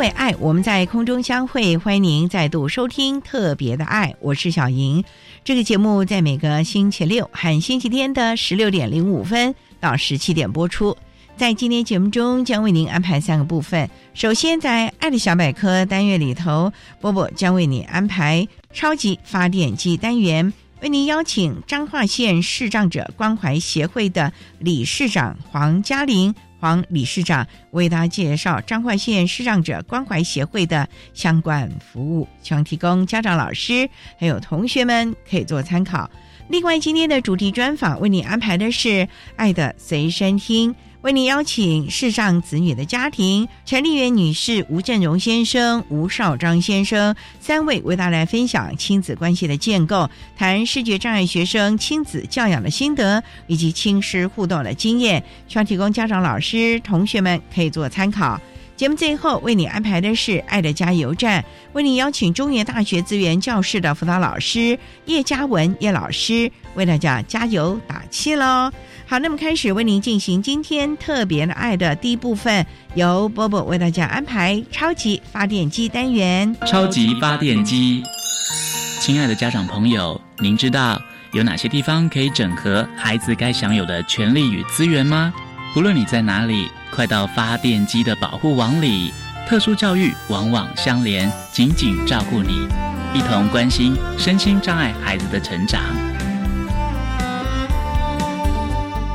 为爱，我们在空中相会。欢迎您再度收听《特别的爱》，我是小莹。这个节目在每个星期六和星期天的十六点零五分到十七点播出。在今天节目中，将为您安排三个部分。首先，在“爱的小百科”单元里头，波波将为你安排“超级发电机”单元，为您邀请彰化县视障者关怀协会的理事长黄嘉玲黄理事长为大家介绍彰化县视障者关怀协会的相关服务，希望提供家长、老师还有同学们可以做参考。另外，今天的主题专访为你安排的是“爱的随身听”。为您邀请视障子女的家庭陈丽媛女士、吴振荣先生、吴少章先生三位为大家分享亲子关系的建构，谈视觉障碍学生亲子教养的心得以及亲师互动的经验，希望提供家长、老师、同学们可以做参考。节目最后为你安排的是爱的加油站，为你邀请中原大学资源教室的辅导老师叶嘉文叶老师为大家加油打气喽。好，那么开始为您进行今天特别的爱的第一部分，由波波为大家安排超级发电机单元。超级发电机，亲爱的家长朋友，您知道有哪些地方可以整合孩子该享有的权利与资源吗？无论你在哪里，快到发电机的保护网里。特殊教育网网相连，紧紧照顾你，一同关心身心障碍孩子的成长。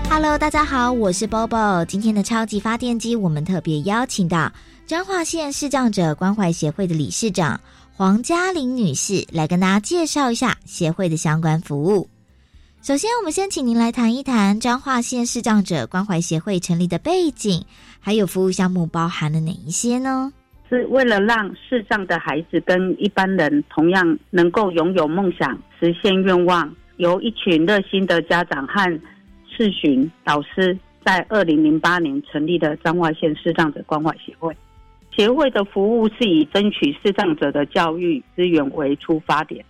Hello，大家好，我是 Bobo。今天的超级发电机，我们特别邀请到彰化县视障者关怀协会的理事长黄嘉玲女士来跟大家介绍一下协会的相关服务。首先，我们先请您来谈一谈彰化县视障者关怀协会成立的背景，还有服务项目包含了哪一些呢？是为了让视障的孩子跟一般人同样能够拥有梦想、实现愿望，由一群热心的家长和视巡导师在二零零八年成立的彰化县视障者关怀协会。协会的服务是以争取视障者的教育资源为出发点，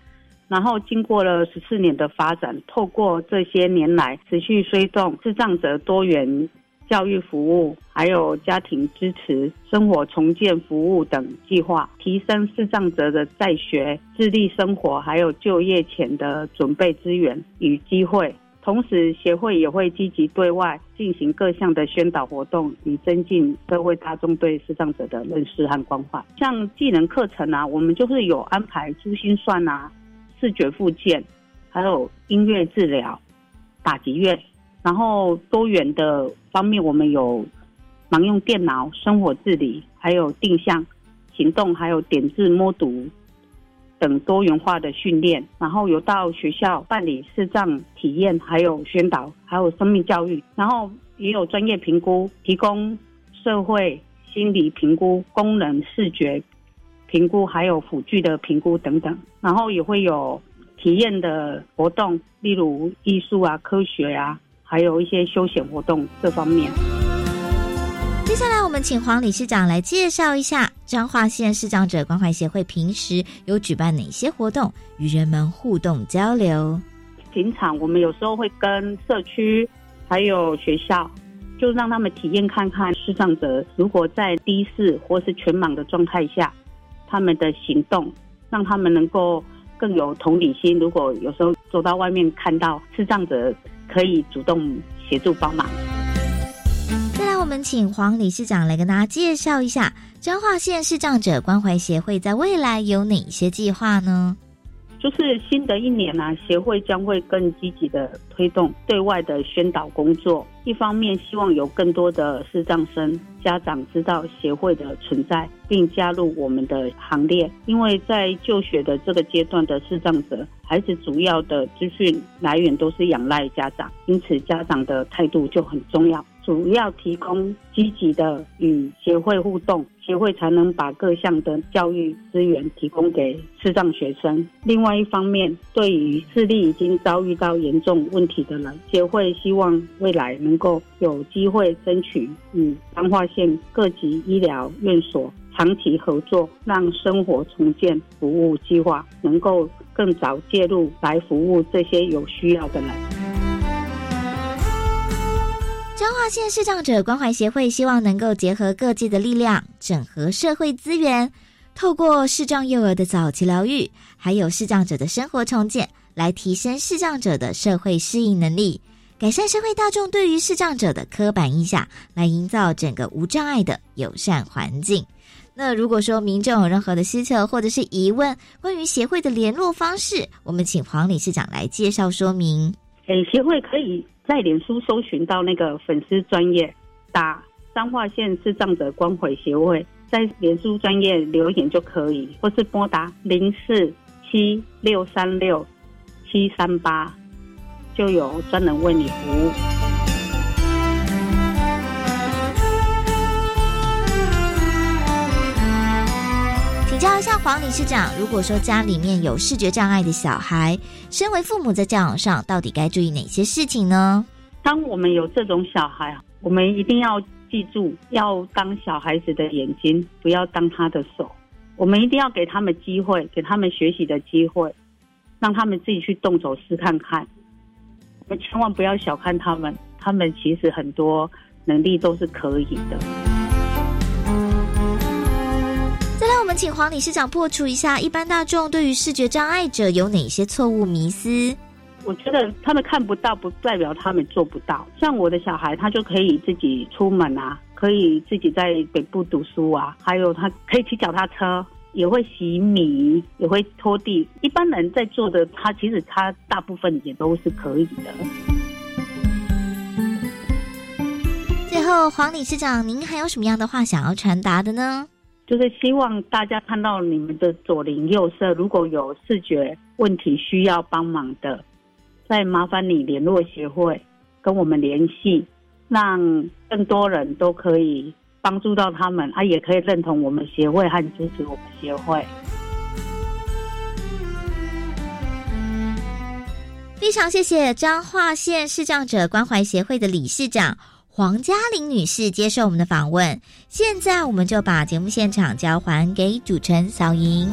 然后经过了十四年的发展，透过这些年来持续推动智障者多元教育服务，还有家庭支持、生活重建服务等计划，提升视障者的在学、自立生活，还有就业前的准备资源与机会。同时，协会也会积极对外进行各项的宣导活动，以增进社会大众对视障者的认识和关怀。像技能课程啊，我们就是有安排珠心算啊、视觉复健，还有音乐治疗、打击乐。然后多元的方面，我们有盲用电脑、生活自理，还有定向行动，还有点字摸读。等多元化的训练，然后有到学校办理视障体验，还有宣导，还有生命教育，然后也有专业评估，提供社会心理评估、功能视觉评估，还有辅具的评估等等，然后也会有体验的活动，例如艺术啊、科学啊，还有一些休闲活动这方面。接下来，我们请黄理事长来介绍一下彰化县视障者关怀协会平时有举办哪些活动，与人们互动交流。平常我们有时候会跟社区还有学校，就让他们体验看看视障者如果在低视或是全盲的状态下，他们的行动，让他们能够更有同理心。如果有时候走到外面看到视障者，可以主动协助帮忙。再来，我们请黄理事长来跟大家介绍一下彰化县视障者关怀协会在未来有哪些计划呢？就是新的一年呢，协会将会更积极的推动对外的宣导工作。一方面，希望有更多的视障生家长知道协会的存在，并加入我们的行列。因为在就学的这个阶段的视障者，孩子主要的资讯来源都是仰赖家长，因此家长的态度就很重要。主要提供积极的与协会互动，协会才能把各项的教育资源提供给视障学生。另外一方面，对于视力已经遭遇到严重问题的人，协会希望未来能够有机会争取与彰化县各级医疗院所长期合作，让生活重建服务计划能够更早介入来服务这些有需要的人。彰化县视障者关怀协会希望能够结合各界的力量，整合社会资源，透过视障幼儿的早期疗愈，还有视障者的生活重建，来提升视障者的社会适应能力，改善社会大众对于视障者的刻板印象，来营造整个无障碍的友善环境。那如果说民众有任何的需求或者是疑问，关于协会的联络方式，我们请黄理事长来介绍说明。诶，协会可以。在脸书搜寻到那个粉丝专业，打彰化县视障者关怀协会，在脸书专业留言就可以，或是拨打零四七六三六七三八，就有专人为你服务。黄理事长，如果说家里面有视觉障碍的小孩，身为父母在教养上到底该注意哪些事情呢？当我们有这种小孩，我们一定要记住，要当小孩子的眼睛，不要当他的手。我们一定要给他们机会，给他们学习的机会，让他们自己去动手试看看。我们千万不要小看他们，他们其实很多能力都是可以的。我们请黄理事长破除一下一般大众对于视觉障碍者有哪些错误迷思。我觉得他们看不到，不代表他们做不到。像我的小孩，他就可以自己出门啊，可以自己在北部读书啊，还有他可以骑脚踏车，也会洗米，也会拖地。一般人在做的，他其实他大部分也都是可以的。最后，黄理事长，您还有什么样的话想要传达的呢？就是希望大家看到你们的左邻右舍，如果有视觉问题需要帮忙的，再麻烦你联络协会，跟我们联系，让更多人都可以帮助到他们，啊，也可以认同我们协会和支持我们协会。非常谢谢彰化县视障者关怀协会的理事长。黄嘉玲女士接受我们的访问，现在我们就把节目现场交还给主持人小莹。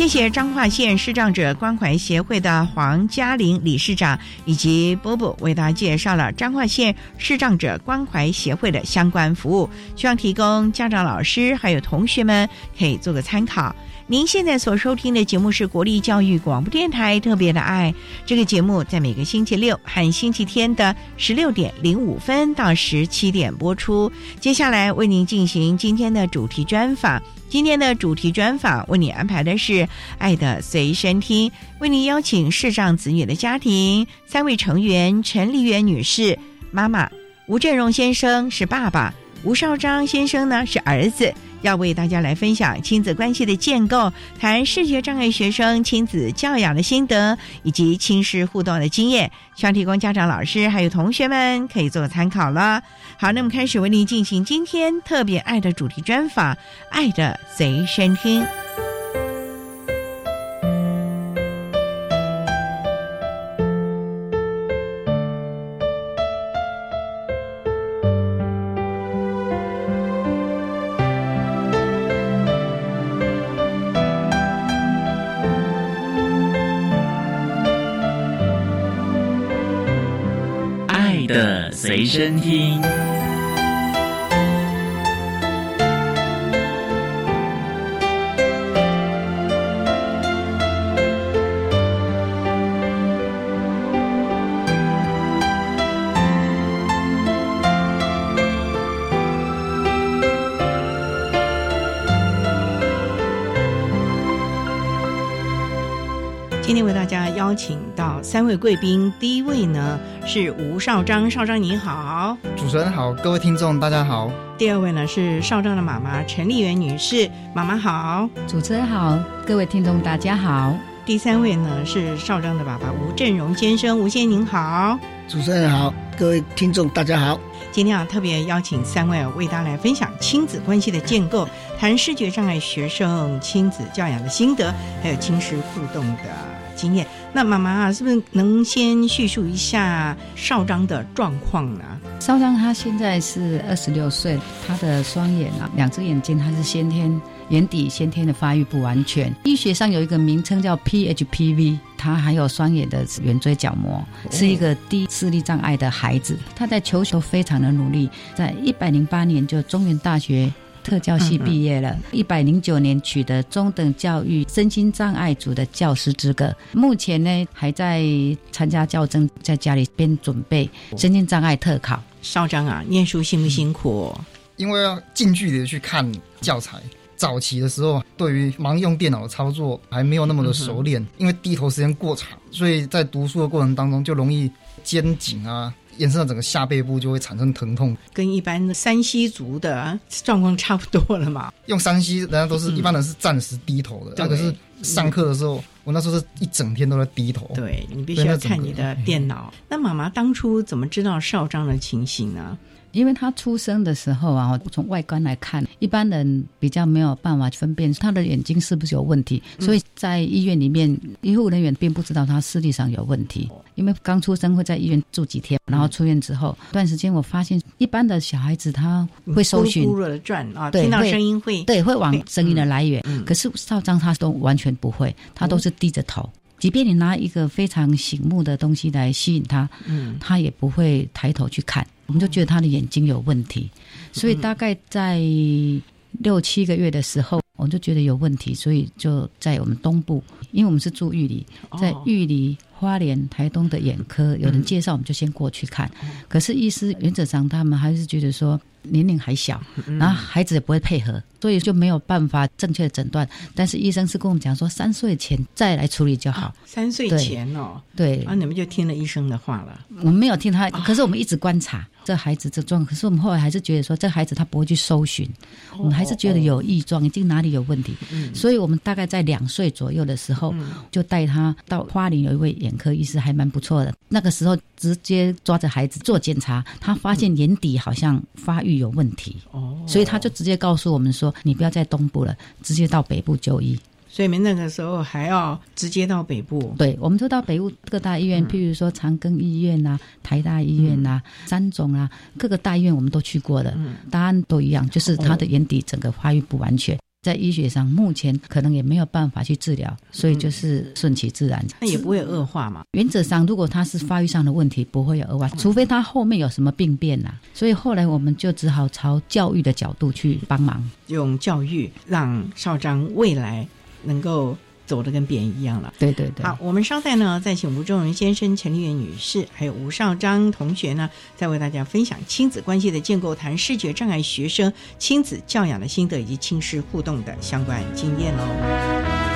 谢谢彰化县视障者关怀协会的黄嘉玲理事长以及波波为大家介绍了彰化县视障者关怀协会的相关服务，希望提供家长、老师还有同学们可以做个参考。您现在所收听的节目是国立教育广播电台特别的爱这个节目，在每个星期六和星期天的十六点零五分到十七点播出。接下来为您进行今天的主题专访。今天的主题专访为你安排的是《爱的随身听》，为您邀请视障子女的家庭三位成员：陈丽媛女士妈妈，吴振荣先生是爸爸，吴少章先生呢是儿子。要为大家来分享亲子关系的建构，谈视觉障碍学生亲子教养的心得，以及亲师互动的经验，希望提供家长、老师还有同学们可以做参考了。好，那么开始为您进行今天特别爱的主题专访，《爱的随身听》。身听。今天为大家邀请到三位贵宾，第一位呢是吴少章，少章您好；主持人好，各位听众大家好。第二位呢是少章的妈妈陈丽媛女士，妈妈好；主持人好，各位听众大家好。第三位呢是少章的爸爸吴振荣先生，吴先生您好；主持人好，各位听众大家好。今天啊，特别邀请三位为大家来分享亲子关系的建构，谈视觉障碍学生亲子教养的心得，还有亲师互动的经验。那妈妈啊，是不是能先叙述一下少章的状况呢？少章他现在是二十六岁，他的双眼啊，两只眼睛他是先天眼底先天的发育不完全，医学上有一个名称叫 PHPV。他还有双眼的圆锥角膜，是一个低视力障碍的孩子。他在求学非常的努力，在一百零八年就中原大学特教系毕业了，一百零九年取得中等教育身心障碍组的教师资格。目前呢还在参加教证，在家里边准备身心障碍特考。少章啊，念书辛不辛苦？因为要近距离的去看教材。早期的时候，对于盲用电脑的操作还没有那么的熟练，因为低头时间过长，所以在读书的过程当中就容易肩颈啊，延伸到整个下背部就会产生疼痛，跟一般的山西族的状况差不多了嘛。用山西人家都是一般人是暂时低头的，那可是上课的时候，我那时候是一整天都在低头。对你必须要看你的电脑。那妈妈当初怎么知道少章的情形呢？因为他出生的时候啊，从外观来看，一般人比较没有办法分辨他的眼睛是不是有问题，所以在医院里面，医护人员并不知道他视力上有问题。因为刚出生会在医院住几天，然后出院之后段时间，我发现一般的小孩子他会搜寻，呼的转啊，听到声音会，对，会往声音的来源。可是少章他都完全不会，他都是低着头。即便你拿一个非常醒目的东西来吸引他，嗯，他也不会抬头去看。我们就觉得他的眼睛有问题，所以大概在六七个月的时候，我们就觉得有问题，所以就在我们东部，因为我们是住玉里，在玉里。花莲、台东的眼科有人介绍，我们就先过去看。可是医师原则上他们还是觉得说年龄还小，然后孩子也不会配合，所以就没有办法正确的诊断。但是医生是跟我们讲说，三岁前再来处理就好。三岁前哦，对，啊，你们就听了医生的话了。我们没有听他，可是我们一直观察这孩子这状。可是我们后来还是觉得说，这孩子他不会去搜寻，我们还是觉得有异状，已经哪里有问题。所以我们大概在两岁左右的时候，就带他到花莲有一位。眼科医师还蛮不错的，那个时候直接抓着孩子做检查，他发现眼底好像发育有问题，哦，所以他就直接告诉我们说：“你不要在东部了，直接到北部就医。”所以那个时候还要直接到北部？对，我们就到北部各大医院，譬如说长庚医院呐、台大医院呐、三总啊，各个大医院我们都去过的，答案都一样，就是他的眼底整个发育不完全。在医学上，目前可能也没有办法去治疗，所以就是顺其自然。那也不会恶化嘛？原则上，如果他是发育上的问题，不会有恶化，除非他后面有什么病变呐。所以后来我们就只好朝教育的角度去帮忙，用教育让少章未来能够。走的跟别人一样了，对对对。好，我们稍待呢，再请吴仲仁先生、陈丽媛女士，还有吴少章同学呢，再为大家分享亲子关系的建构，谈视觉障碍学生亲子教养的心得以及亲师互动的相关经验喽。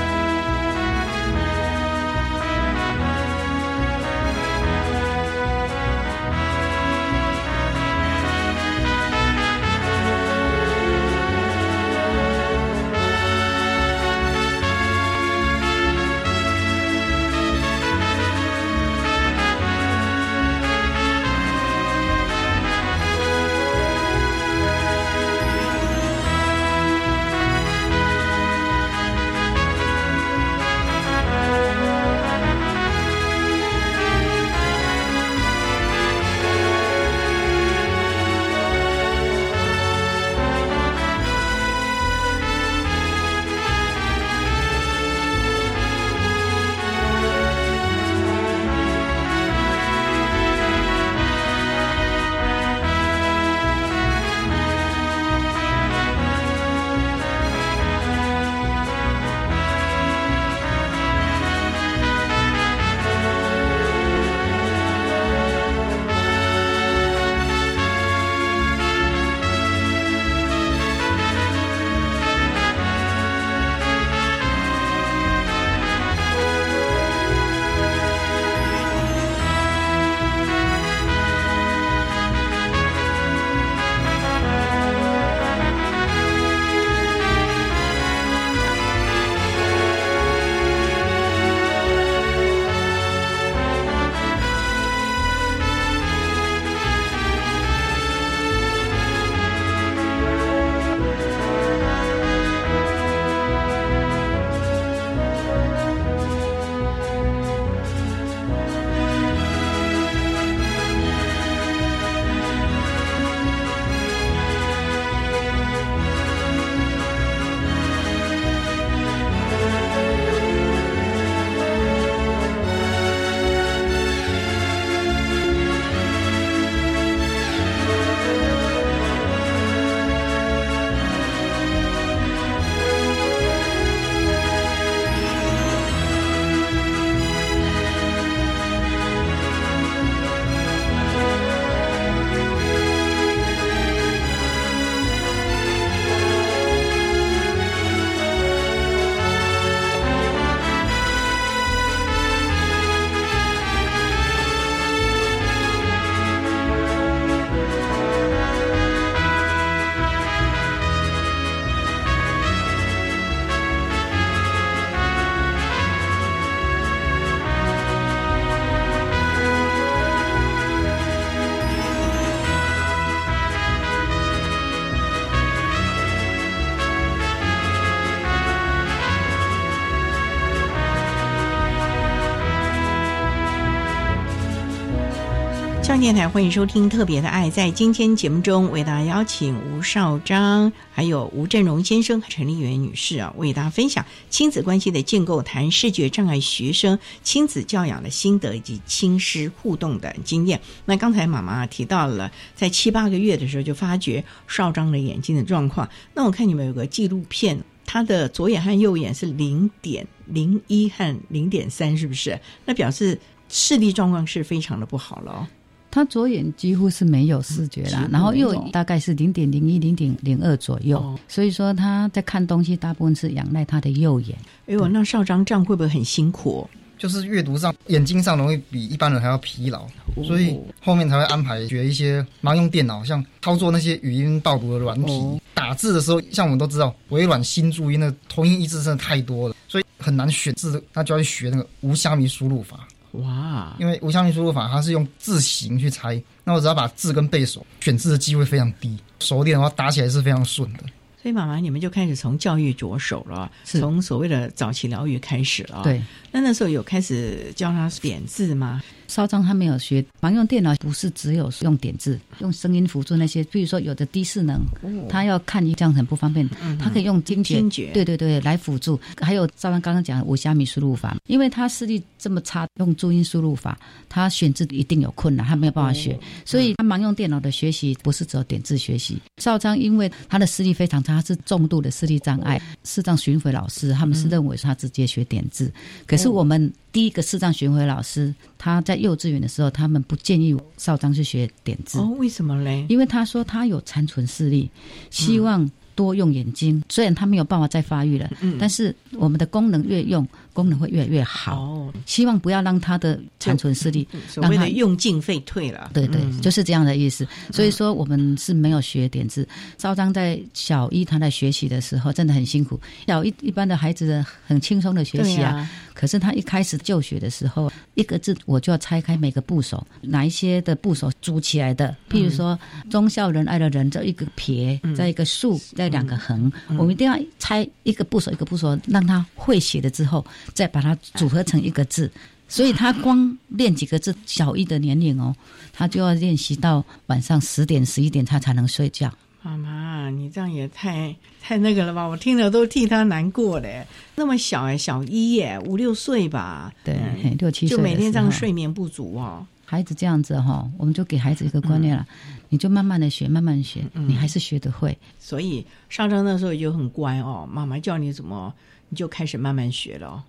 上电台欢迎收听《特别的爱》。在今天节目中，为大家邀请吴少章，还有吴振荣先生、陈丽媛女士啊，为大家分享亲子关系的建构，谈视觉障碍学生亲子教养的心得以及亲师互动的经验。那刚才妈妈提到了，在七八个月的时候就发觉少章的眼睛的状况。那我看你们有个纪录片，他的左眼和右眼是零点零一和零点三，是不是？那表示视力状况是非常的不好了。他左眼几乎是没有视觉啦，然后右眼大概是零点零一、零点零二左右，所以说他在看东西大部分是仰赖他的右眼。哎呦，那少章这样会不会很辛苦？就是阅读上眼睛上容易比一般人还要疲劳，所以后面才会安排学一些盲用电脑，像操作那些语音导读的软体。打字的时候，像我们都知道，微软新注音的同音异字真的太多了，所以很难选字，那就要去学那个无虾米输入法。哇！因为无相密输入法，它是用字形去猜，那我只要把字跟背熟，选字的机会非常低。熟练的话，打起来是非常顺的。所以妈妈，你们就开始从教育着手了，从所谓的早期疗愈开始了。对，那那时候有开始教他点字吗？少章他没有学盲用电脑，不是只有用点字，用声音辅助那些。比如说有的低势能，他要看这样很不方便，他可以用听觉，对对对，来辅助。还有赵章刚刚讲五虾米输入法，因为他视力这么差，用注音输入法，他选字一定有困难，他没有办法学。所以他盲用电脑的学习不是只有点字学习。少章因为他的视力非常差，他是重度的视力障碍，视障巡回老师他们是认为他直接学点字，可是我们。第一个视障巡回老师，他在幼稚园的时候，他们不建议少章去学点字。哦，为什么嘞？因为他说他有残存视力，希望多用眼睛。虽然他没有办法再发育了，但是我们的功能越用。功能会越来越好。哦，希望不要让他的残存视力，所谓的用进废退了。对对，就是这样的意思。所以说，我们是没有学点字。赵章在小一他在学习的时候真的很辛苦。小一一般的孩子很轻松的学习啊，可是他一开始就学的时候，一个字我就要拆开每个部首，哪一些的部首组起来的。譬如说“忠孝仁爱”的人，这一个撇，在一个竖，在两个横，我们一定要拆一个部首一个部首，让他会写了之后。再把它组合成一个字，所以他光练几个字，小一的年龄哦，他就要练习到晚上十点十一点，他才能睡觉。妈妈，你这样也太太那个了吧？我听了都替他难过嘞。那么小哎，小一耶，五六岁吧？对，六七岁就每天这样睡眠不足哦。孩子这样子哈，我们就给孩子一个观念了，你就慢慢的学，慢慢学，你还是学得会。所以上章那时候也就很乖哦，妈妈叫你怎么，你就开始慢慢学了。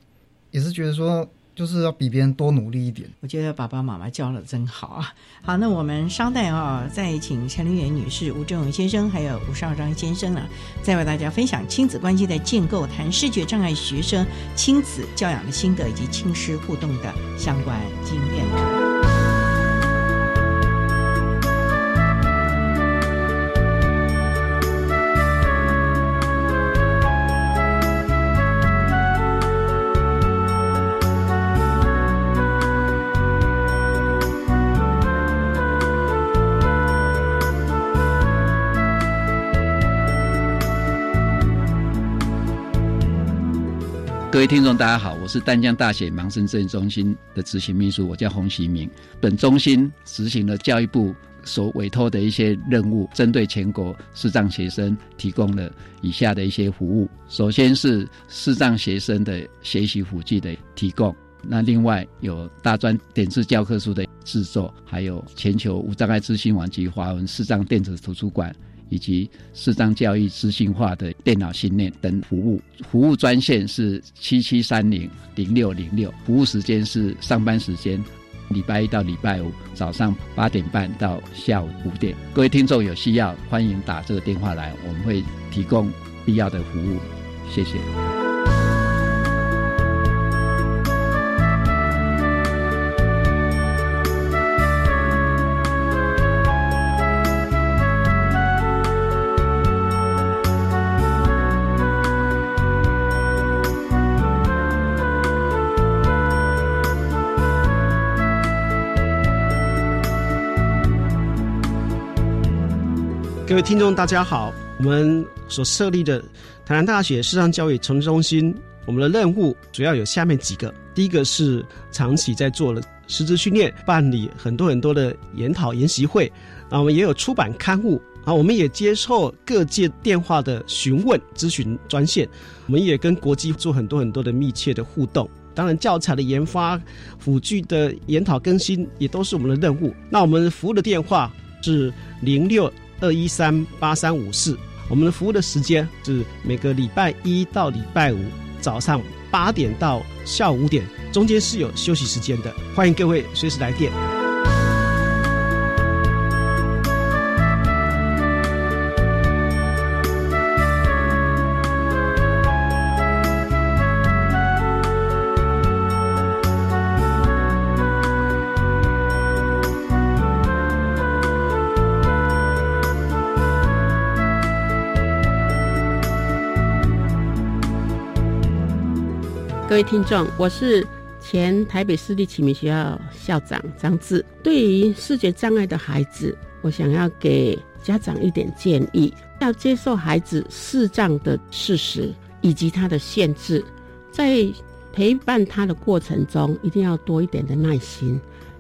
也是觉得说，就是要比别人多努力一点。我觉得爸爸妈妈教的真好啊！好，那我们稍待啊，再请陈丽媛女士、吴正勇先生还有吴少章先生呢，再为大家分享亲子关系的建构，谈视觉障碍学生亲子教养的心得以及亲师互动的相关经验。位听众，大家好，我是淡江大学盲生支援中心的执行秘书，我叫洪喜明。本中心执行了教育部所委托的一些任务，针对全国视障学生提供了以下的一些服务。首先是视障学生的学习辅具的提供，那另外有大专点字教科书的制作，还有全球无障碍资讯网及华文视障电子图书馆。以及视障教育资讯化的电脑训练等服务，服务专线是七七三零零六零六，服务时间是上班时间，礼拜一到礼拜五早上八点半到下午五点。各位听众有需要，欢迎打这个电话来，我们会提供必要的服务。谢谢。各位听众，大家好。我们所设立的台南大学视障教育城市中心，我们的任务主要有下面几个：第一个是长期在做了师资训练，办理很多很多的研讨研习会，啊，我们也有出版刊物，啊，我们也接受各界电话的询问咨询专线，我们也跟国际做很多很多的密切的互动。当然，教材的研发、辅具的研讨更新也都是我们的任务。那我们服务的电话是零六二一三八三五四。我们的服务的时间是每个礼拜一到礼拜五早上八点到下午五点，中间是有休息时间的。欢迎各位随时来电。各位听众，我是前台北市立启明学校校长张志。对于视觉障碍的孩子，我想要给家长一点建议：要接受孩子视障的事实以及他的限制，在陪伴他的过程中，一定要多一点的耐心，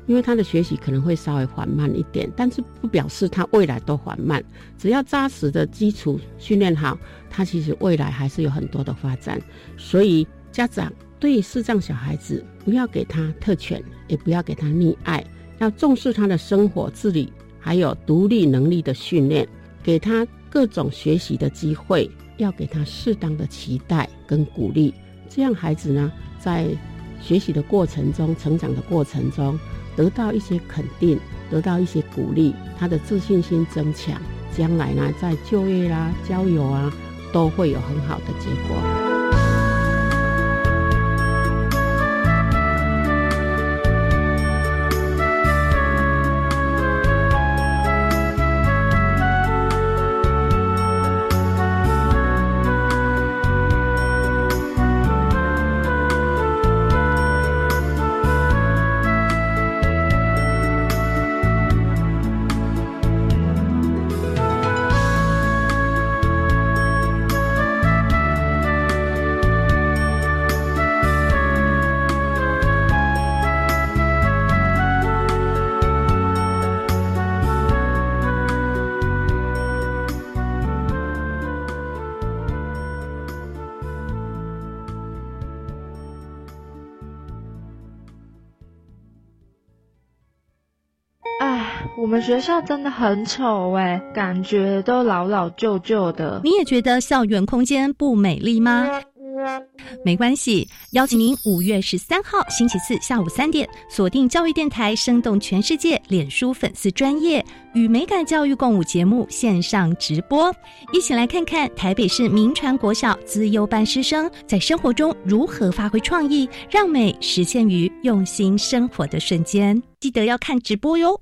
因为他的学习可能会稍微缓慢一点，但是不表示他未来都缓慢。只要扎实的基础训练好，他其实未来还是有很多的发展。所以家长。对视障小孩子，不要给他特权，也不要给他溺爱，要重视他的生活自理，还有独立能力的训练，给他各种学习的机会，要给他适当的期待跟鼓励，这样孩子呢，在学习的过程中、成长的过程中，得到一些肯定，得到一些鼓励，他的自信心增强，将来呢，在就业啦、交友啊，都会有很好的结果。学校真的很丑哎，感觉都老老旧旧的。你也觉得校园空间不美丽吗？没关系，邀请您五月十三号星期四下午三点，锁定教育电台，生动全世界脸书粉丝专业与美感教育共舞节目线上直播，一起来看看台北市民传国小资优班师生在生活中如何发挥创意，让美实现于用心生活的瞬间。记得要看直播哟。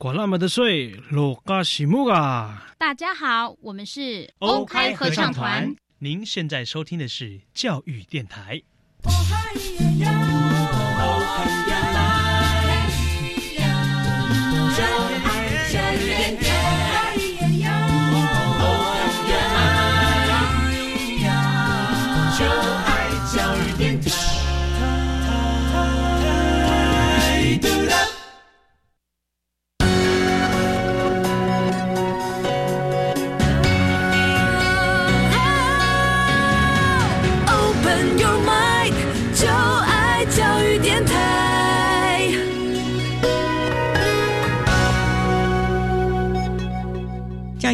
管那么的水，罗嘎西木啊！大家好，我们是 OK 合唱团。您现在收听的是教育电台。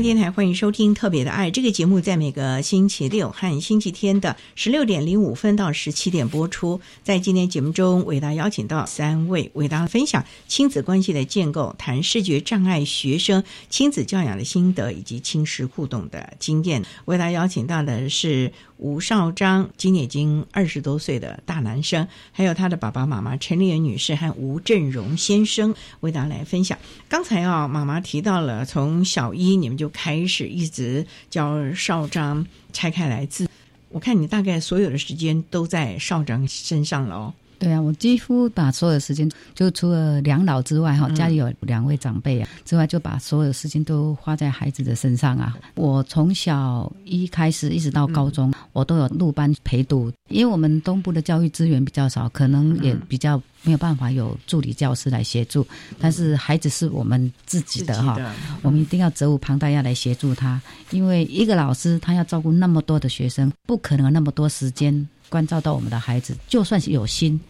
电台欢迎收听《特别的爱》这个节目，在每个星期六和星期天的十六点零五分到十七点播出。在今天节目中，为大家邀请到三位为大家分享亲子关系的建构，谈视觉障碍学生亲子教养的心得以及亲师互动的经验。为大家邀请到的是吴少章，今年已经二十多岁的大男生，还有他的爸爸妈妈陈丽媛女士和吴振荣先生，为大家来分享。刚才啊，妈妈提到了从小一你们。就开始一直教少章拆开来字，我看你大概所有的时间都在少章身上了哦。对啊，我几乎把所有时间，就除了两老之外哈，家里有两位长辈啊之外，就把所有时间都花在孩子的身上啊。我从小一开始一直到高中，我都有入班陪读，因为我们东部的教育资源比较少，可能也比较没有办法有助理教师来协助。但是孩子是我们自己的哈，我们一定要责无旁贷要来协助他，因为一个老师他要照顾那么多的学生，不可能那么多时间。关照到我们的孩子，就算是有心，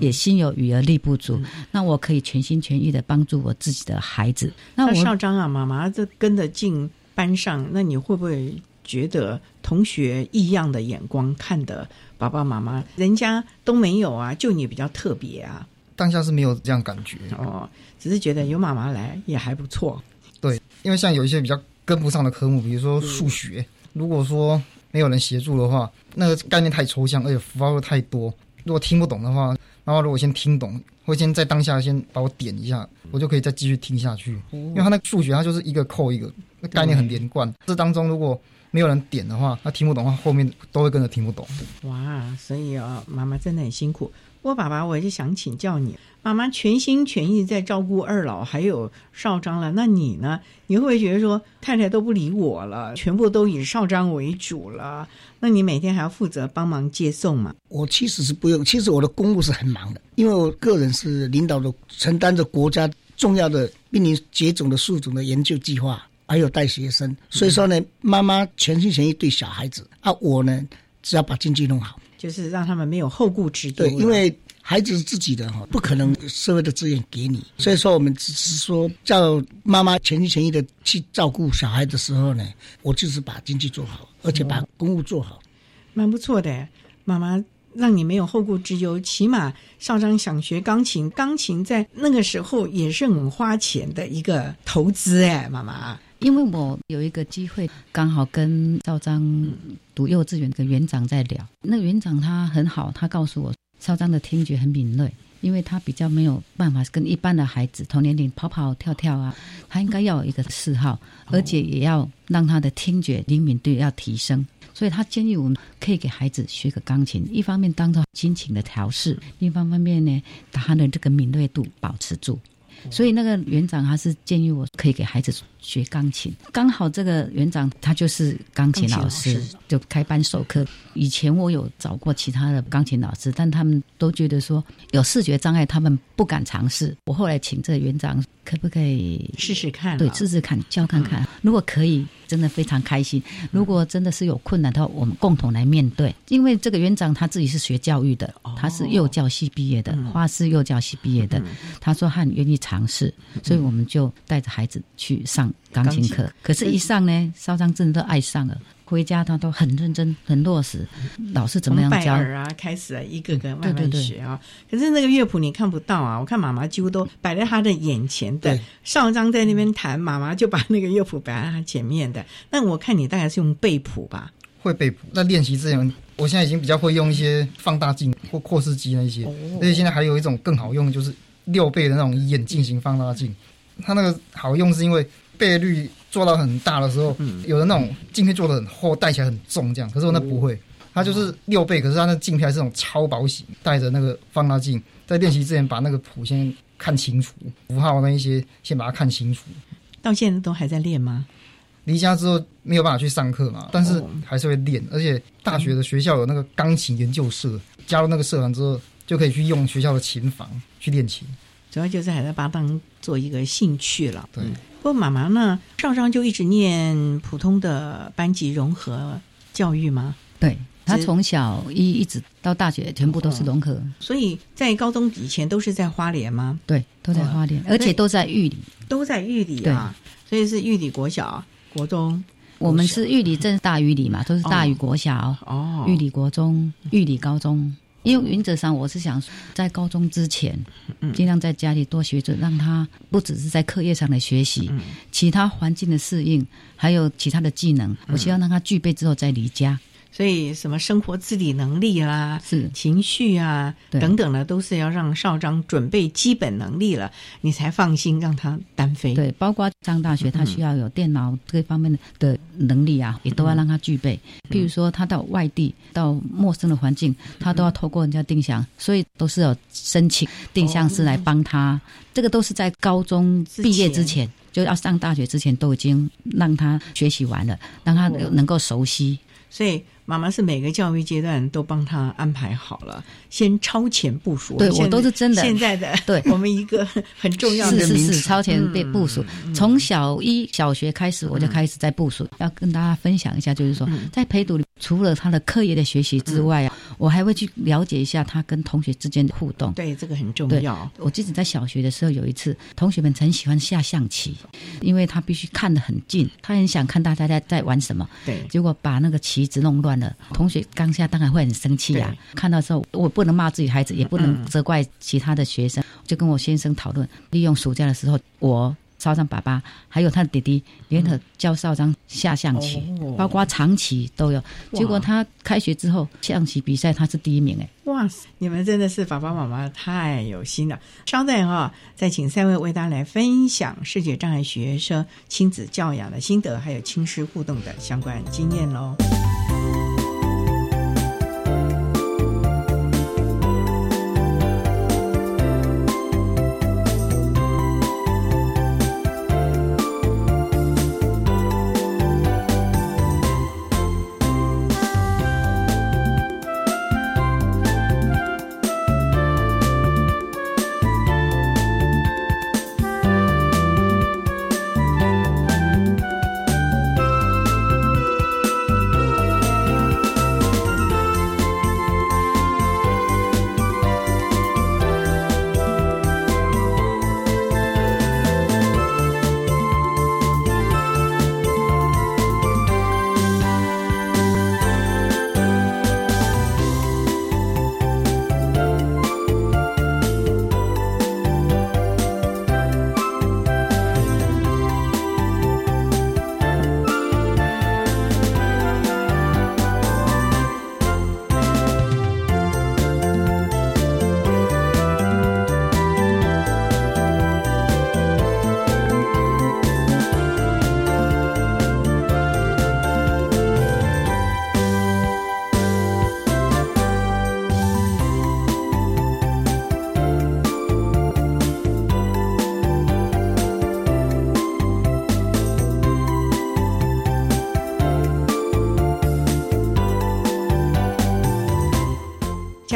也心有余而力不足。那我可以全心全意的帮助我自己的孩子。那我少章啊，妈妈这跟着进班上，那你会不会觉得同学异样的眼光看的爸爸妈妈，人家都没有啊，就你比较特别啊？当下是没有这样感觉哦，只是觉得有妈妈来也还不错。对，因为像有一些比较跟不上的科目，比如说数学，如果说。没有人协助的话，那个概念太抽象，而且符号又太多。如果听不懂的话，妈妈如果先听懂，会先在当下先把我点一下，我就可以再继续听下去。因为他那个数学，它就是一个扣一个，那概念很连贯。这当中如果没有人点的话，他听不懂的话，后面都会跟着听不懂。哇，所以啊，妈妈真的很辛苦。我爸爸，我就想请教你。妈妈全心全意在照顾二老还有少章了，那你呢？你会不会觉得说太太都不理我了，全部都以少章为主了？那你每天还要负责帮忙接送吗？我其实是不用，其实我的公务是很忙的，因为我个人是领导的，承担着国家重要的濒临绝种的树种的研究计划，还有带学生，所以说呢，妈妈全心全意对小孩子啊，我呢只要把经济弄好，就是让他们没有后顾之忧。对，因为。孩子是自己的哈，不可能社会的资源给你，所以说我们只是说叫妈妈全心全意的去照顾小孩的时候呢，我就是把经济做好，而且把公务做好，蛮不错的。妈妈让你没有后顾之忧，起码少章想学钢琴，钢琴在那个时候也是很花钱的一个投资哎，妈妈。因为我有一个机会，刚好跟少章读幼稚园的园长在聊，那个园长他很好，他告诉我。少章的听觉很敏锐，因为他比较没有办法跟一般的孩子同年龄跑跑跳跳啊，他应该要有一个嗜好，而且也要让他的听觉灵敏度要提升，所以他建议我们可以给孩子学个钢琴，一方面当做心情的调试，另一方面呢，把他的这个敏锐度保持住。所以那个园长他是建议我可以给孩子学钢琴。刚好这个园长他就是钢琴老师，就开班授课。以前我有找过其他的钢琴老师，但他们都觉得说有视觉障碍，他们不敢尝试。我后来请这个园长，可不可以试试看？对，试试看，教看看。如果可以。真的非常开心。如果真的是有困难的话，我们共同来面对。因为这个园长他自己是学教育的，他是幼教系毕业的，花式幼教系毕业的。他说他很愿意尝试，所以我们就带着孩子去上钢琴课。可是，一上呢，少张真的都爱上了。回家他都很认真、很落实，老师怎么样教啊？开始啊一个个慢慢学啊。可是那个乐谱你看不到啊，我看妈妈几乎都摆在他的眼前的。少张在那边弹，妈妈就把那个乐谱摆在他前面的。那我看你大概是用背谱吧？会背谱。那练习之前，我现在已经比较会用一些放大镜或扩视机那些，而且现在还有一种更好用，就是六倍的那种眼镜型放大镜。它那个好用是因为倍率。做到很大的时候，有的那种镜片做的很厚，戴起来很重，这样。可是我那不会，它就是六倍，可是它那镜片是那种超薄型，带着那个放大镜，在练习之前把那个谱先看清楚，符号那一些先把它看清楚。到现在都还在练吗？离家之后没有办法去上课嘛，但是还是会练。而且大学的学校有那个钢琴研究社，加入那个社团之后，就可以去用学校的琴房去练琴。主要就是还在把它当做一个兴趣了。对。不过妈妈呢，上上就一直念普通的班级融合教育吗？对，他从小一一直到大学全部都是融合。所以在高中以前都是在花莲吗？对，都在花莲，而且都在玉里，都在玉里啊。所以是玉里国小。国中。我们是玉里镇大玉里嘛，都是大玉国小哦，玉里国中、玉里高中。因为原则上，我是想在高中之前，尽量在家里多学着，让他不只是在课业上的学习，其他环境的适应，还有其他的技能，我希望让他具备之后再离家。所以，什么生活自理能力啦，是情绪啊等等的，都是要让少章准备基本能力了，你才放心让他单飞。对，包括上大学，他需要有电脑这方面的能力啊，也都要让他具备。譬如说，他到外地、到陌生的环境，他都要透过人家定向，所以都是有申请定向师来帮他。这个都是在高中毕业之前，就要上大学之前，都已经让他学习完了，让他能够熟悉。所以。妈妈是每个教育阶段都帮他安排好了，先超前部署。对我都是真的。现在的 对我们一个很重要的是是是超前被部署。从小一小学开始，我就开始在部署。要跟大家分享一下，就是说，在陪读里，除了他的课业的学习之外啊，我还会去了解一下他跟同学之间的互动。对，这个很重要。我记得在小学的时候，有一次同学们很喜欢下象棋，因为他必须看得很近，他很想看大家在在玩什么。对，结果把那个棋子弄乱了。同学刚下当然会很生气呀，看到之后我不能骂自己孩子，也不能责怪其他的学生，就跟我先生讨论，利用暑假的时候，我少章爸爸还有他的弟弟联合教少章下象棋，包括长棋都有。结果他开学之后象棋比赛他是第一名哎！哇塞，你们真的是爸爸妈妈太有心了。稍等哈，再请三位为大家来分享视觉障碍学生亲子教养的心得，还有亲师互动的相关经验喽。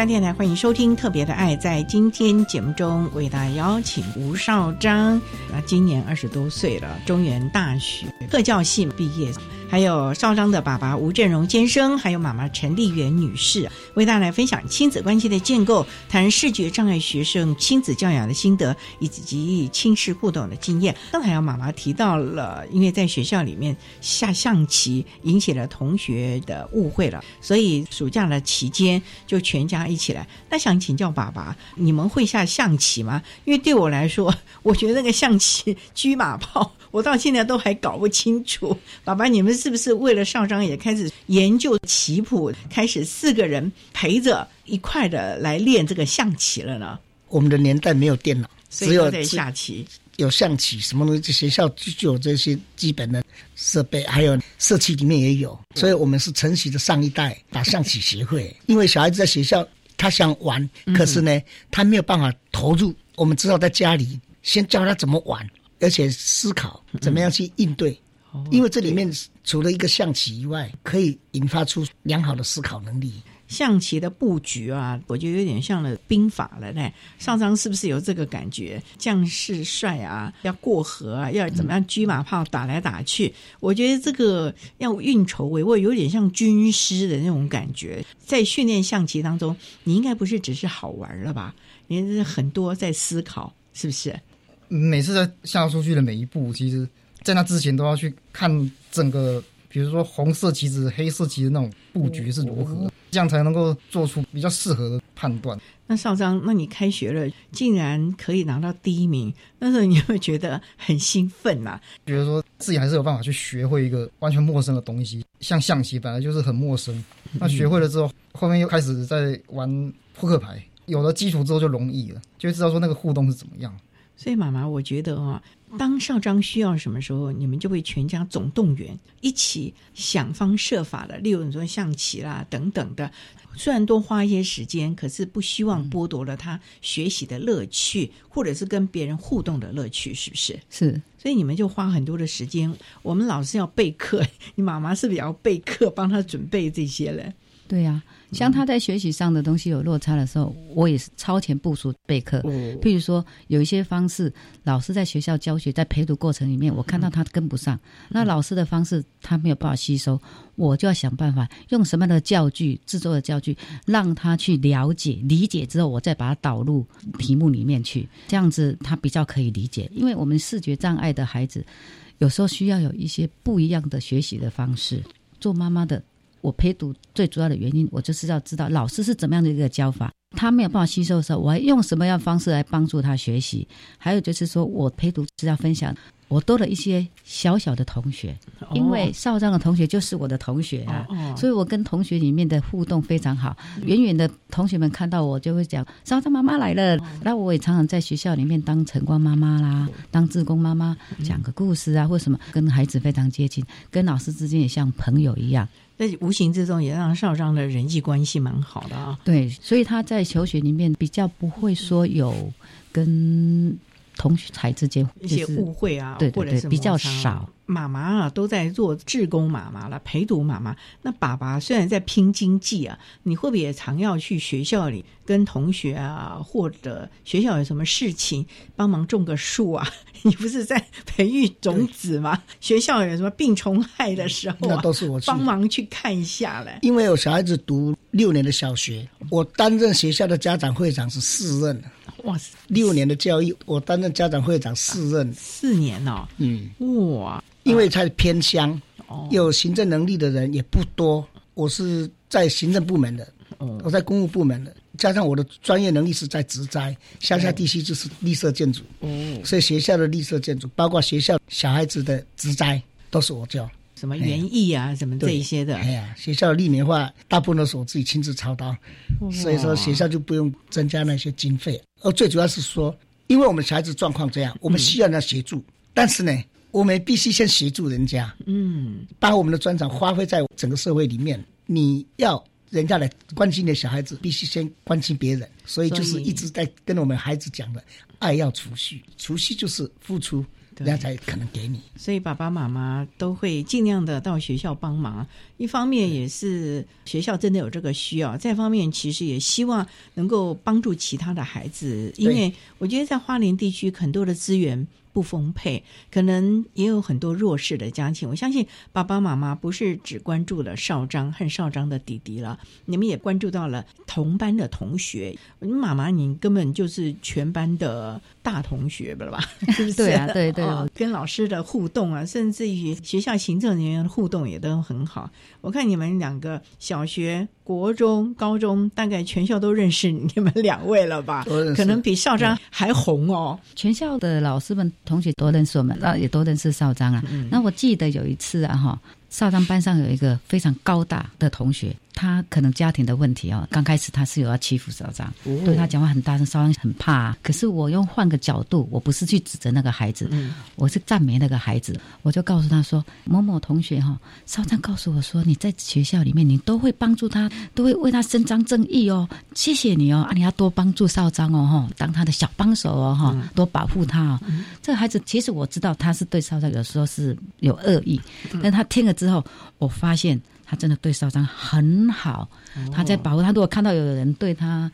电台欢迎收听《特别的爱》。在今天节目中，为大家邀请吴少章，啊，今年二十多岁了，中原大学特教系毕业。还有少章的爸爸吴振荣先生，还有妈妈陈丽媛女士，为大家来分享亲子关系的建构，谈视觉障碍学生亲子教养的心得，以及亲师互动的经验。刚才有妈妈提到了，因为在学校里面下象棋引起了同学的误会了，所以暑假的期间就全家一起来。那想请教爸爸，你们会下象棋吗？因为对我来说，我觉得那个象棋 车马炮。我到现在都还搞不清楚，爸爸，你们是不是为了少章也开始研究棋谱，开始四个人陪着一块的来练这个象棋了呢？我们的年代没有电脑，只有在下棋，有象棋，什么东西？学校就有这些基本的设备，还有社区里面也有，所以我们是承袭的上一代打象棋协会。因为小孩子在学校他想玩，可是呢，他没有办法投入，我们只好在家里先教他怎么玩。而且思考怎么样去应对，因为这里面除了一个象棋以外，可以引发出良好的思考能力。象棋的布局啊，我觉得有点像了兵法了呢。上章是不是有这个感觉？将士帅啊，要过河啊，要怎么样车马炮打来打去？我觉得这个要运筹帷幄，有点像军师的那种感觉。在训练象棋当中，你应该不是只是好玩了吧？你是很多在思考，是不是？每次在下出去的每一步，其实在那之前都要去看整个，比如说红色旗子、黑色旗子那种布局是如何，这样才能够做出比较适合的判断。那少章，那你开学了，竟然可以拿到第一名，那时候你会觉得很兴奋呐、觉得说自己还是有办法去学会一个完全陌生的东西，像象棋本来就是很陌生，那学会了之后，后面又开始在玩扑克牌，有了基础之后就容易了，就会知道说那个互动是怎么样。所以妈妈，我觉得啊，当少章需要什么时候，你们就会全家总动员，一起想方设法的，例如你说象棋啦等等的。虽然多花一些时间，可是不希望剥夺了他学习的乐趣，或者是跟别人互动的乐趣，是不是？是。所以你们就花很多的时间。我们老师要备课，你妈妈是不是也要备课，帮他准备这些嘞？对呀、像他在学习上的东西有落差的时候，我也是超前部署备课。譬如说，有一些方式，老师在学校教学，在陪读过程里面，我看到他跟不上，那老师的方式他没有办法吸收，我就要想办法用什么样的教具制作的教具，让他去了解、理解之后，我再把它导入题目里面去，这样子他比较可以理解。因为我们视觉障碍的孩子，有时候需要有一些不一样的学习的方式。做妈妈的。我陪读最主要的原因，我就是要知道老师是怎么样的一个教法，他没有办法吸收的时候，我还用什么样方式来帮助他学习。还有就是说我陪读是要分享，我多了一些小小的同学，因为少章的同学就是我的同学啊，哦所以我跟同学里面的互动非常好。远远的同学们看到我就会讲少章妈妈来了，那我也常常在学校里面当晨光妈妈啦，当志工妈妈，讲个故事啊或什么，跟孩子非常接近，跟老师之间也像朋友一样。那无形之中也让少章的人际关系蛮好的啊。对，所以他在求学里面比较不会说有跟同学才之间一些就是误会啊，对或者是对对比较少。妈妈啊，都在做志工妈妈了，陪读妈妈。那爸爸虽然在拼经济啊，你会不会也常要去学校里跟同学啊，或者学校有什么事情帮忙种个树啊？你不是在培育种子吗？学校有什么病虫害的时候、啊，那都是我去帮忙去看一下嘞。因为有小孩子读六年的小学，我担任学校的家长会长是四任，哇，六年的教育我担任家长会长四任，四年哦，嗯，哇，因为在偏乡，哦。有行政能力的人也不多，我是在行政部门的，哦。我在公务部门的，加上我的专业能力是在植栽，乡下地区就是绿色建筑，哦，所以学校的绿色建筑，包括学校小孩子的植栽，都是我教。什么园艺啊，什么这一些的，哎呀，学校历年画大部分都是我自己亲自操刀，所以说学校就不用增加那些经费。而最主要是说，因为我们小孩子状况这样，我们需要人家协助，但是呢，我们必须先协助人家，嗯，把我们的专长发挥在整个社会里面。你要人家来关心你的小孩子，必须先关心别人，所以就是一直在跟我们孩子讲的，爱要储蓄，储蓄就是付出，人家才可能给你。所以爸爸妈妈都会尽量的到学校帮忙。一方面也是学校真的有这个需要，再一方面其实也希望能够帮助其他的孩子，因为我觉得在花莲地区很多的资源。不丰沛，可能也有很多弱势的家庭。我相信爸爸妈妈不是只关注了少章和少章的弟弟了，你们也关注到了同班的同学。妈妈，你根本就是全班的大同学了吧？是不是？对啊对对哦跟老师的互动啊，甚至于学校行政人员的互动也都很好。我看你们两个小学、国中、高中，大概全校都认识你们两位了吧可能比少章还红哦。全校的老师们、同学都认识我们，那也都认识少章啊。那我记得有一次啊，哈，少章班上有一个非常高大的同学，他可能家庭的问题哦，刚开始他是有要欺负少章，哦对他讲话很大声，少章很怕、啊。可是我用换个角度，我不是去指责那个孩子，我是赞美那个孩子，我就告诉他说：“某某同学哈、少章告诉我说，你在学校里面你都会帮助他，都会为他伸张正义哦，谢谢你哦，啊，你要多帮助少章哦，哈，当他的小帮手哦，哈，多保护他哦。这个孩子其实我知道他是对少章有时候是有恶意，但他听了之后，我发现他真的对少章很好，他在保护他。如果看到有人对他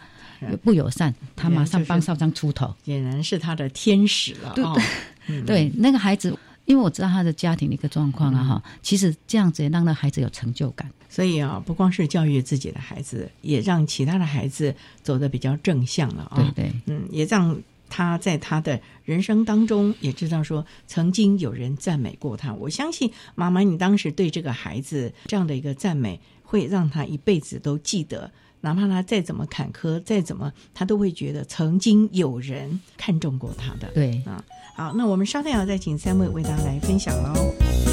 不友善，他马上帮少章出头。俨然是他的天使了对哦。对，那个孩子，因为我知道他的家庭的一个状况啊，哈、其实这样子也让那孩子有成就感。所以啊，不光是教育自己的孩子，也让其他的孩子走得比较正向了啊。对对，嗯，也让他在他的人生当中也知道说，曾经有人赞美过他。我相信妈妈，你当时对这个孩子这样的一个赞美，会让他一辈子都记得，哪怕他再怎么坎坷，再怎么，他都会觉得曾经有人看中过他的。对啊，好，那我们稍待要再请三位为大家来分享喽。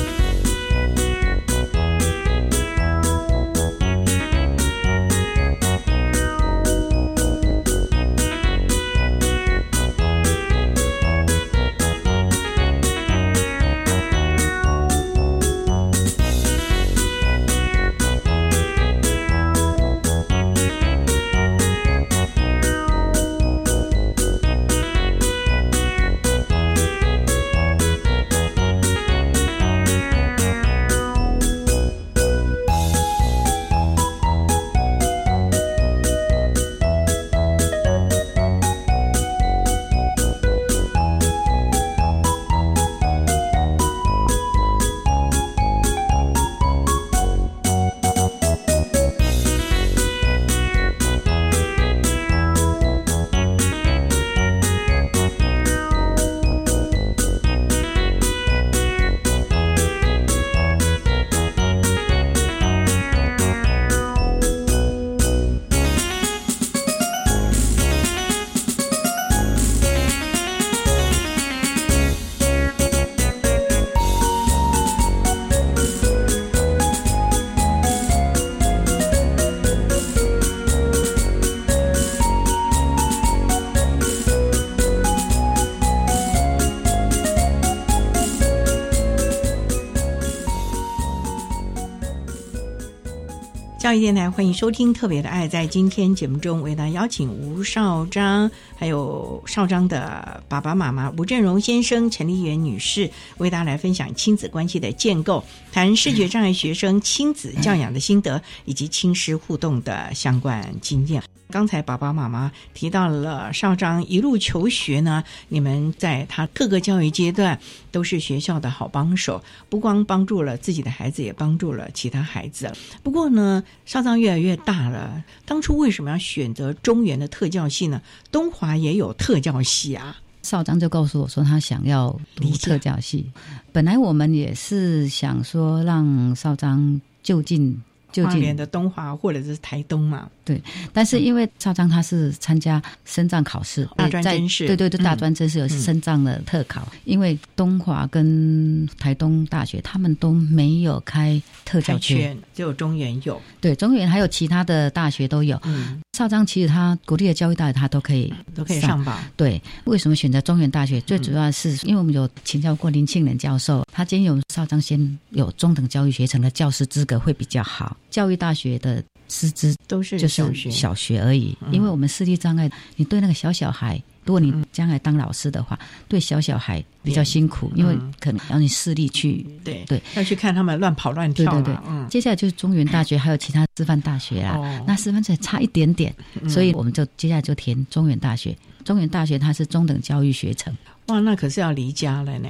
教育电台欢迎收听《特别的爱》。在今天节目中，为大家邀请吴少章，还有少章的爸爸妈妈吴振荣先生、陈丽媛女士，为大家来分享亲子关系的建构，谈视觉障碍学生亲子教养的心得，以及亲师互动的相关经验。刚才爸爸妈妈提到了少章一路求学呢，你们在他各个教育阶段都是学校的好帮手，不光帮助了自己的孩子，也帮助了其他孩子。不过呢，少章越来越大了，当初为什么要选择中原的特教系呢？东华也有特教系啊。少章就告诉我说，他想要读特教系。本来我们也是想说，让少章就近。就近的东华或者是台东嘛，对。但是因为少章他是参加深藏考试，大专真试，对对对，大专真试有深藏的特考。因为东华跟台东大学他们都没有开特教圈，只有中原有。对，中原还有其他的大学都有。嗯，少章其实他国立的教育大学他都可以都可以上榜。对，为什么选择中原大学？最主要是因为我们有请教过林庆仁教授，他建议我们少章先有中等教育学程的教师资格会比较好。教育大学的师资都是就是小学而已，因为我们视力障碍，你对那个小小孩，如果你将来当老师的话，对小小孩比较辛苦，因为可能要你视力去对对，要去看他们乱跑乱跳。对对对，接下来就是中原大学，还有其他师范大学啦，那师范才差一点点，所以我们就接下来就填中原大学。中原大学它是中等教育学程。哇，那可是要离家了呢。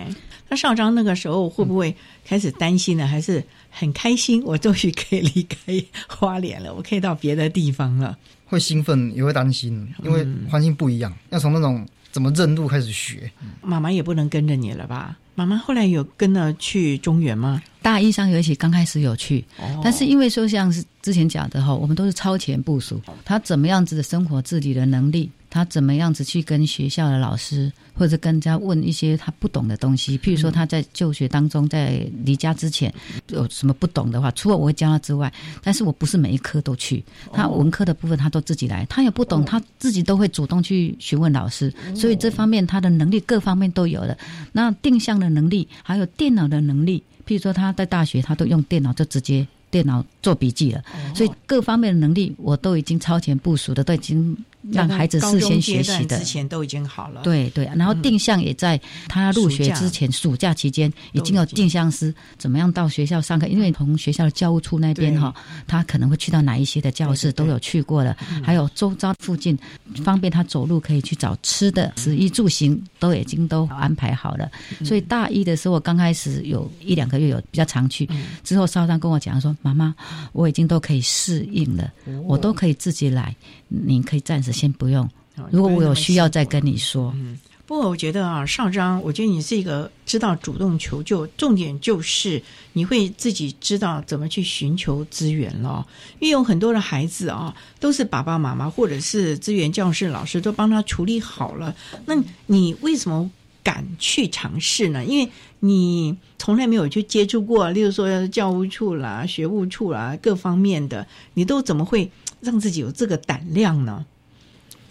那少章那个时候会不会开始担心呢？还是很开心？我终于可以离开花莲了，我可以到别的地方了。会兴奋，也会担心，因为环境不一样，要从那种怎么认路开始学。妈妈也不能跟着你了吧？妈妈后来有跟着去中原吗？大一上学期刚开始有去，但是因为说像是之前讲的哈，我们都是超前部署，他怎么样子的生活自理的能力。他怎么样子去跟学校的老师，或者跟人家问一些他不懂的东西？譬如说他在就学当中，在离家之前有什么不懂的话，除了我会教他之外，但是我不是每一科都去。他文科的部分他都自己来，他也不懂，他自己都会主动去询问老师。所以这方面他的能力各方面都有了。那定向的能力，还有电脑的能力，譬如说他在大学他都用电脑就直接。电脑做笔记了，所以各方面的能力我都已经超前部署的，都已经让孩子事先学习的，之前都已经好了。对对，然后定向也在他入学之前，暑假。期间已经有定向师怎么样到学校上课，因为从学校的教务处那边哈，他可能会去到哪一些的教室都有去过了，还有周遭附近方便他走路可以去找吃的，食衣住行都已经都安排好了。所以大一的时候刚开始有一两个月有比较常去，之后少丹跟我讲说。妈妈，我已经都可以适应了，我都可以自己来，您可以暂时先不用如果我有需要再跟你说。嗯不过我觉得啊，少章，我觉得你是一个知道主动求救，重点就是你会自己知道怎么去寻求资源了。因为有很多的孩子啊，都是爸爸妈妈或者是资源教室老师都帮他处理好了，那你为什么敢去尝试呢？因为你从来没有去接触过，例如说教务处啦、学务处啦各方面的，你都怎么会让自己有这个胆量呢？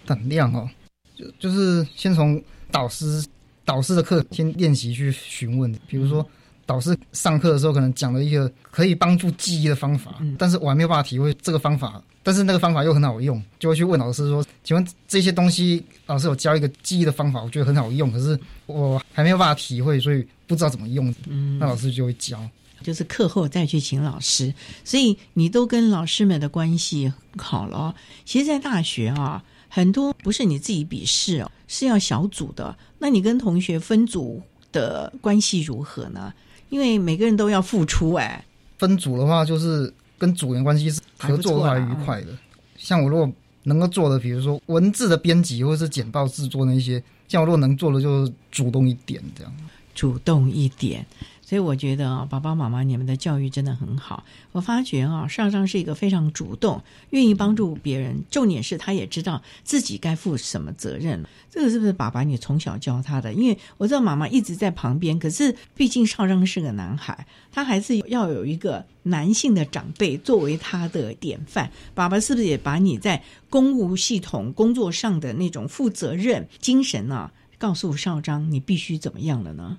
胆量哦，就就是先从。导师导师的课先练习去询问，比如说导师上课的时候可能讲了一个可以帮助记忆的方法，但是我还没有办法体会这个方法，但是那个方法又很好用，就会去问老师说：“请问这些东西，老师有教一个记忆的方法，我觉得很好用，可是我还没有办法体会，所以不知道怎么用。”嗯，那老师就会教，就是课后再去请老师，所以你都跟老师们的关系好了。其实，在大学啊。很多不是你自己笔试哦，是要小组的。那你跟同学分组的关系如何呢？因为每个人都要付出哎。分组的话，就是跟组员关系是合作还愉快的。像我如果能够做的，比如说文字的编辑或者是简报制作那些，像我如果能做的，就主动一点这样。主动一点。所以我觉得啊，爸爸妈妈你们的教育真的很好。我发觉啊，上上是一个非常主动、愿意帮助别人，重点是他也知道自己该负什么责任。这个是不是爸爸你从小教他的？因为我知道妈妈一直在旁边，可是毕竟少章是个男孩，他还是要有一个男性的长辈作为他的典范。爸爸是不是也把你在公务系统工作上的那种负责任精神呢，告诉少章你必须怎么样了呢？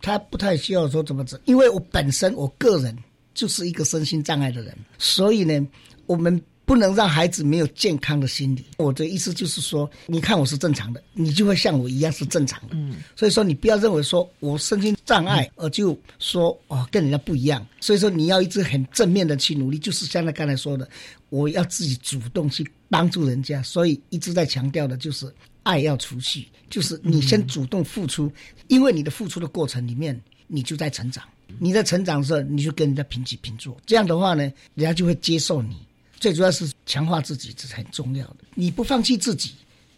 他不太需要说怎么治，因为我本身我个人就是一个身心障碍的人，所以呢，我们不能让孩子没有健康的心理。我的意思就是说，你看我是正常的，你就会像我一样是正常的。嗯，所以说你不要认为说我身心障碍，而就说哦跟人家不一样。所以说你要一直很正面的去努力，就是像他刚才说的，我要自己主动去帮助人家。所以一直在强调的就是。爱要储蓄，就是你先主动付出，因为你的付出的过程里面，你就在成长。你在成长的时候，你就跟人家平起平坐。这样的话呢，人家就会接受你。最主要是强化自己，这是很重要的。你不放弃自己，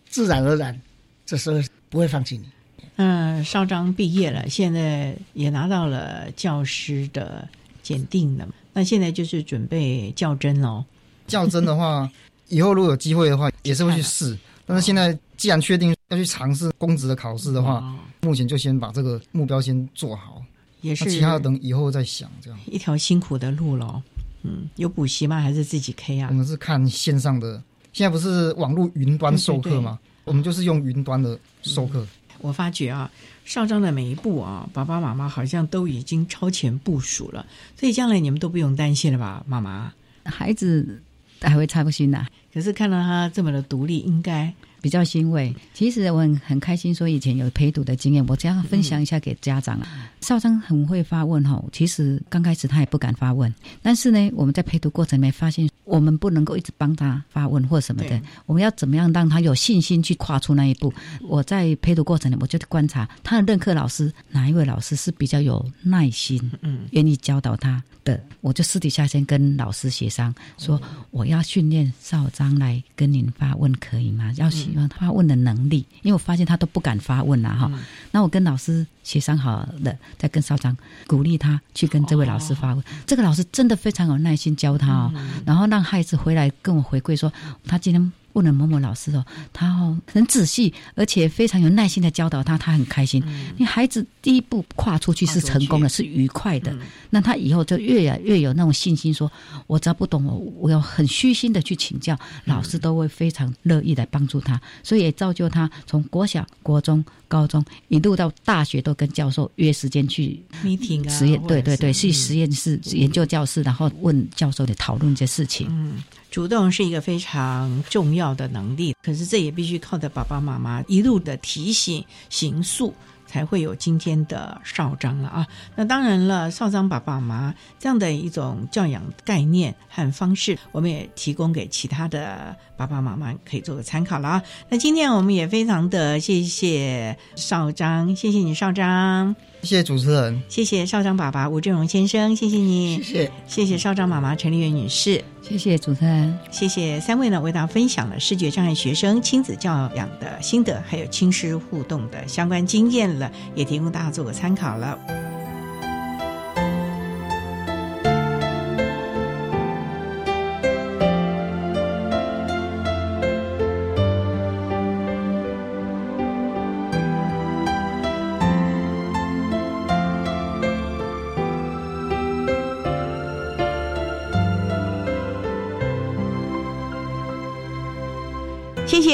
自然而然，这时候不会放弃你。嗯，少章毕业了，现在也拿到了教师的检定了。那现在就是准备较真喽。较真的话，以后如果有机会的话，也是会去试。但是现在既然确定要去尝试公职的考试的话，目前就先把这个目标先做好，也是其他的等以后再想。这样一条辛苦的路喽。嗯，有补习吗？还是自己 K 啊？我们是看线上的，现在不是网络云端授课吗？我们就是用云端的授课。我发觉啊，少章的每一步啊，爸爸妈妈好像都已经超前部署了，所以将来你们都不用担心了吧，妈妈？孩子还会操心呐。可是看到他这么的独立，应该比较欣慰。其实我很很开心，说以前有陪读的经验，我这样分享一下给家长啊。少章很会发问哈，其实刚开始他也不敢发问，但是呢，我们在陪读过程里面发现，我们不能够一直帮他发问或什么的，我们要怎么样让他有信心去跨出那一步？我在陪读过程里，我就观察他的任课老师哪一位老师是比较有耐心，嗯，愿意教导他。的，我就私底下先跟老师协商，说我要训练少章来跟您发问，可以吗？要发问的能力，因为我发现他都不敢发问了哈。那我跟老师协商好了，再跟校长鼓励他去跟这位老师发问。这个老师真的非常有耐心教他哦，然后让孩子回来跟我回馈说，他今天。问了某某老师哦，他哦很仔细，而且非常有耐心的教导他，他很开心。你孩子第一步跨出去是成功的，是愉快的，那他以后就越来越有那种信心，说我只要不懂，我我要很虚心的去请教，老师都会非常乐意来帮助他，所以也造就他从国小、国中、高中一路到大学都跟教授约时间去 meeting 啊，实验对对对，去实验室、研究教室，然后问教授的讨论这事情。嗯。主动是一个非常重要的能力，可是这也必须靠着爸爸妈妈一路的提醒、行诉，才会有今天的少章了啊。那当然了，少章爸爸妈妈这样的一种教养概念和方式，我们也提供给其他的爸爸妈妈可以做个参考了啊。那今天我们也非常的谢谢少章，谢谢你少章。谢谢主持人，谢谢少章爸爸吴振荣先生，谢谢你，谢谢，谢谢少章妈妈陈丽媛女士，谢谢主持人，谢谢三位呢为大家分享了视觉障碍学生亲子教养的心得，还有亲师互动的相关经验了，也提供大家做个参考了。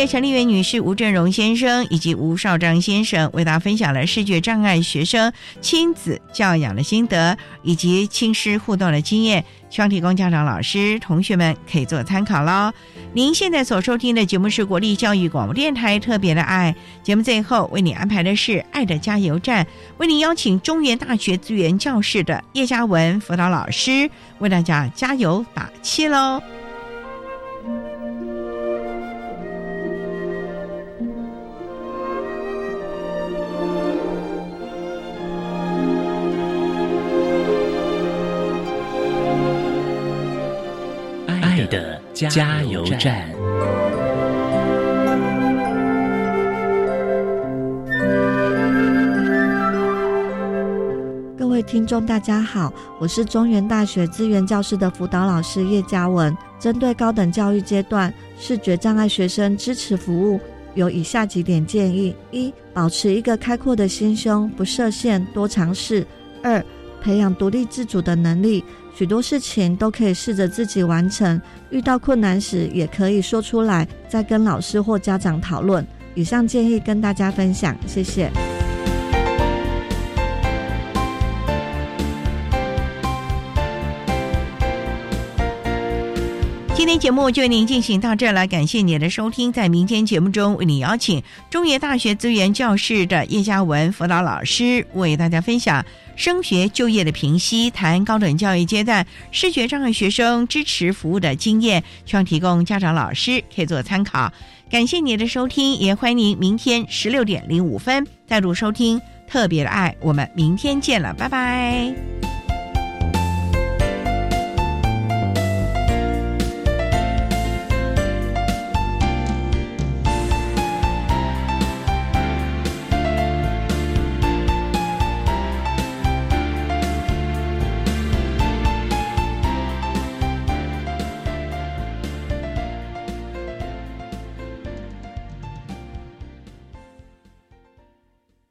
陈丽媛女士、吴振荣先生以及吴少章先生为大家分享了视觉障碍学生亲子教养的心得以及亲师互动的经验，希望提供家长、老师、同学们可以做参考喽。您现在所收听的节目是国立教育广播电台特别的爱节目，最后为你安排的是爱的加油站，为您邀请中原大学资源教室的叶嘉文辅导老师为大家加油打气喽。加油站。各位听众，大家好，我是中原大学资源教室的辅导老师叶嘉文。针对高等教育阶段视觉障碍学生支持服务，有以下几点建议：一、保持一个开阔的心胸，不设限，多尝试；二、培养独立自主的能力，许多事情都可以试着自己完成，遇到困难时也可以说出来，再跟老师或家长讨论。以上建议跟大家分享，谢谢。天节目就为您进行到这了，感谢您的收听。在明天节目中，为您邀请中原大学资源教室的叶嘉文辅导老师为大家分享升学就业的评析，谈高等教育阶段视觉障碍学生支持服务的经验，希望提供家长、老师可以做参考。感谢您的收听，也欢迎您明天十六点零五分再度收听特别的爱。我们明天见了，拜拜。